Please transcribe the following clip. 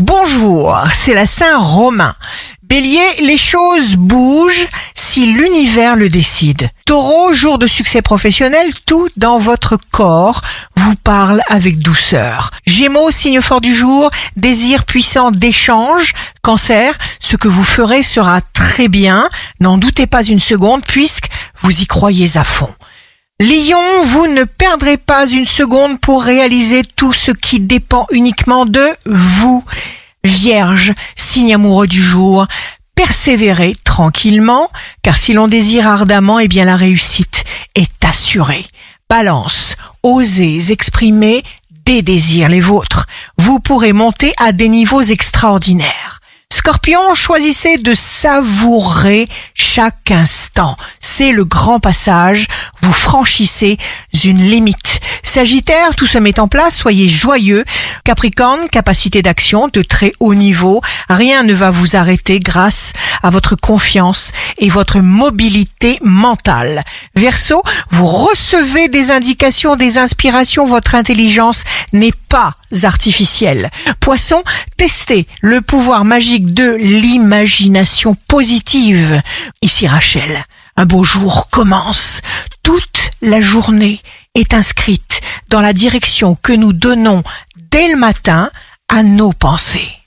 Bonjour, c'est la Saint-Romain. Bélier, les choses bougent si l'univers le décide. Taureau, jour de succès professionnel, tout dans votre corps vous parle avec douceur. Gémeaux, signe fort du jour, désir puissant d'échange. Cancer, ce que vous ferez sera très bien, n'en doutez pas une seconde puisque vous y croyez à fond. Lion, vous ne perdrez pas une seconde pour réaliser tout ce qui dépend uniquement de vous. Vierge, signe amoureux du jour, persévérez tranquillement, car si l'on désire ardemment, eh bien la réussite est assurée. Balance, osez exprimer des désirs les vôtres. Vous pourrez monter à des niveaux extraordinaires. Scorpion, choisissez de savourer chaque instant. C'est le grand passage. Vous franchissez une limite. Sagittaire, tout se met en place. Soyez joyeux. Capricorne, capacité d'action de très haut niveau. Rien ne va vous arrêter grâce à votre confiance et votre mobilité mentale. Verseau, vous recevez des indications, des inspirations. Votre intelligence n'est pas artificielle. Poisson, testez le pouvoir magique de l'imagination positive. Ici Rachel, un beau jour commence. La journée est inscrite dans la direction que nous donnons dès le matin à nos pensées.